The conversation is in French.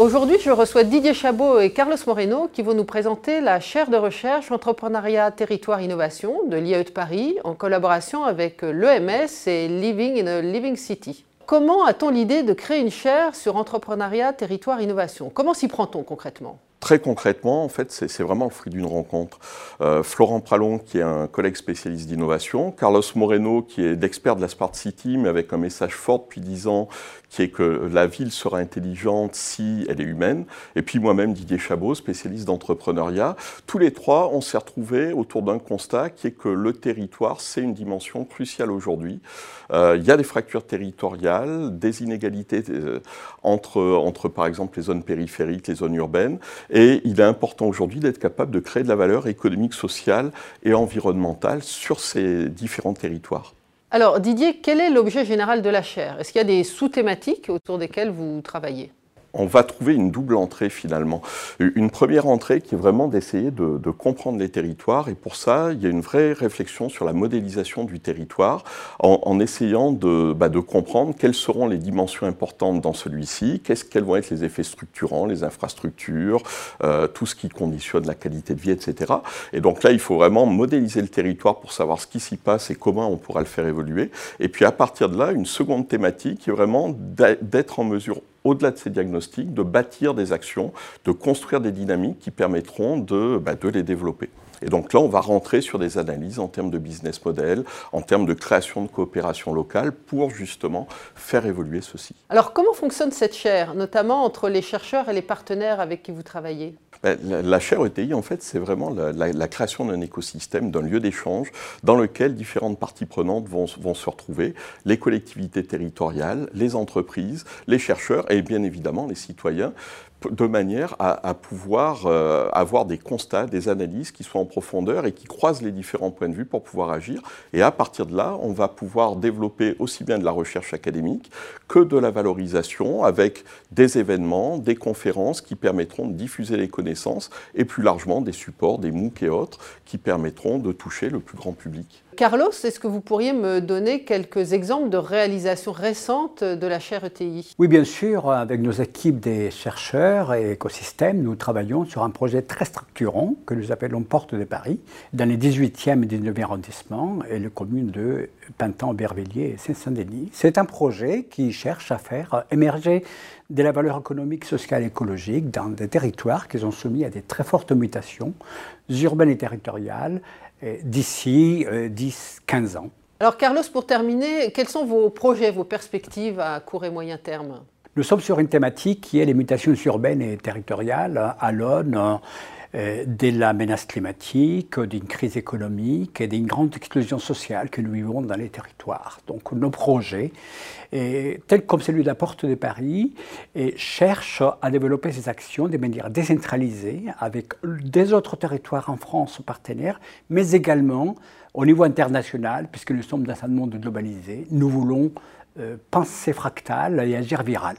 Aujourd'hui, je reçois Didier Chabot et Carlos Moreno qui vont nous présenter la chaire de recherche Entrepreneuriat, Territoire, Innovation de l'IAE de Paris en collaboration avec l'EMS et Living in a Living City. Comment a-t-on l'idée de créer une chaire sur entrepreneuriat, territoire, innovation? Comment s'y prend-on concrètement? Très concrètement, en fait, c'est vraiment le fruit d'une rencontre. Euh, Florent Pralon, qui est un collègue spécialiste d'innovation, Carlos Moreno, qui est d'expert de la Smart City, mais avec un message fort depuis 10 ans, qui est que la ville sera intelligente si elle est humaine, et puis moi-même, Didier Chabot, spécialiste d'entrepreneuriat. Tous les trois, on s'est retrouvés autour d'un constat qui est que le territoire, c'est une dimension cruciale aujourd'hui. Euh, il y a des fractures territoriales, des inégalités euh, entre, entre, par exemple, les zones périphériques, les zones urbaines, et il est important aujourd'hui d'être capable de créer de la valeur économique, sociale et environnementale sur ces différents territoires. Alors Didier, quel est l'objet général de la chaire? Est-ce qu'il y a des sous-thématiques autour desquelles vous travaillez? On va trouver une double entrée finalement. Une première entrée qui est vraiment d'essayer de, comprendre les territoires et pour ça, il y a une vraie réflexion sur la modélisation du territoire en, essayant de, bah, de, comprendre quelles seront les dimensions importantes dans celui-ci, qu'est-ce, quels vont être les effets structurants, les infrastructures, euh, tout ce qui conditionne la qualité de vie, etc. Et donc là, il faut vraiment modéliser le territoire pour savoir ce qui s'y passe et comment on pourra le faire évoluer. Et puis à partir de là, une seconde thématique qui est vraiment d'être en mesure au-delà de ces diagnostics, de bâtir des actions, de construire des dynamiques qui permettront de, bah, les développer. Et donc là, on va rentrer sur des analyses en termes de business model, en termes de création de coopération locale pour justement faire évoluer ceci. Alors comment fonctionne cette chaire, notamment entre les chercheurs et les partenaires avec qui vous travaillez? Ben, la, chaire ETI, en fait, c'est vraiment la, création d'un écosystème, d'un lieu d'échange dans lequel différentes parties prenantes vont, vont, se retrouver, les collectivités territoriales, les entreprises, les chercheurs et bien évidemment les citoyens, de manière à, pouvoir euh, avoir des constats, des analyses qui soient en profondeur et qui croisent les différents points de vue pour pouvoir agir. Et à partir de là, on va pouvoir développer aussi bien de la recherche académique que de la valorisation avec des événements, des conférences qui permettront de diffuser les connaissances et plus largement des supports, des MOOC et autres qui permettront de toucher le plus grand public. Carlos, est-ce que vous pourriez me donner quelques exemples de réalisations récentes de la chaire ETI Oui, bien sûr. Avec nos équipes des chercheurs et écosystèmes, nous travaillons sur un projet très structurant que nous appelons Porte de Paris, dans les 18e et 19e arrondissements et les communes de Pintan, Bervilliers et Saint-Saint-Denis. C'est un projet qui cherche à faire émerger de la valeur économique, sociale et écologique dans des territoires qui sont soumis à des très fortes mutations urbaines et territoriales euh, d'ici 10-15 euh, ans. Alors Carlos, pour terminer, quels sont vos projets, vos perspectives à court et moyen terme? Nous sommes sur une thématique qui est les mutations urbaines et territoriales à l'aune euh, de la menace climatique, d'une crise économique et d'une grande explosion sociale que nous vivons dans les territoires. Donc nos projets, tels comme celui de la Porte de Paris, cherchent à développer ces actions de manière décentralisée avec des autres territoires en France partenaires, mais également au niveau international, puisque nous sommes dans un monde globalisé, nous voulons penser fractal et agir viral.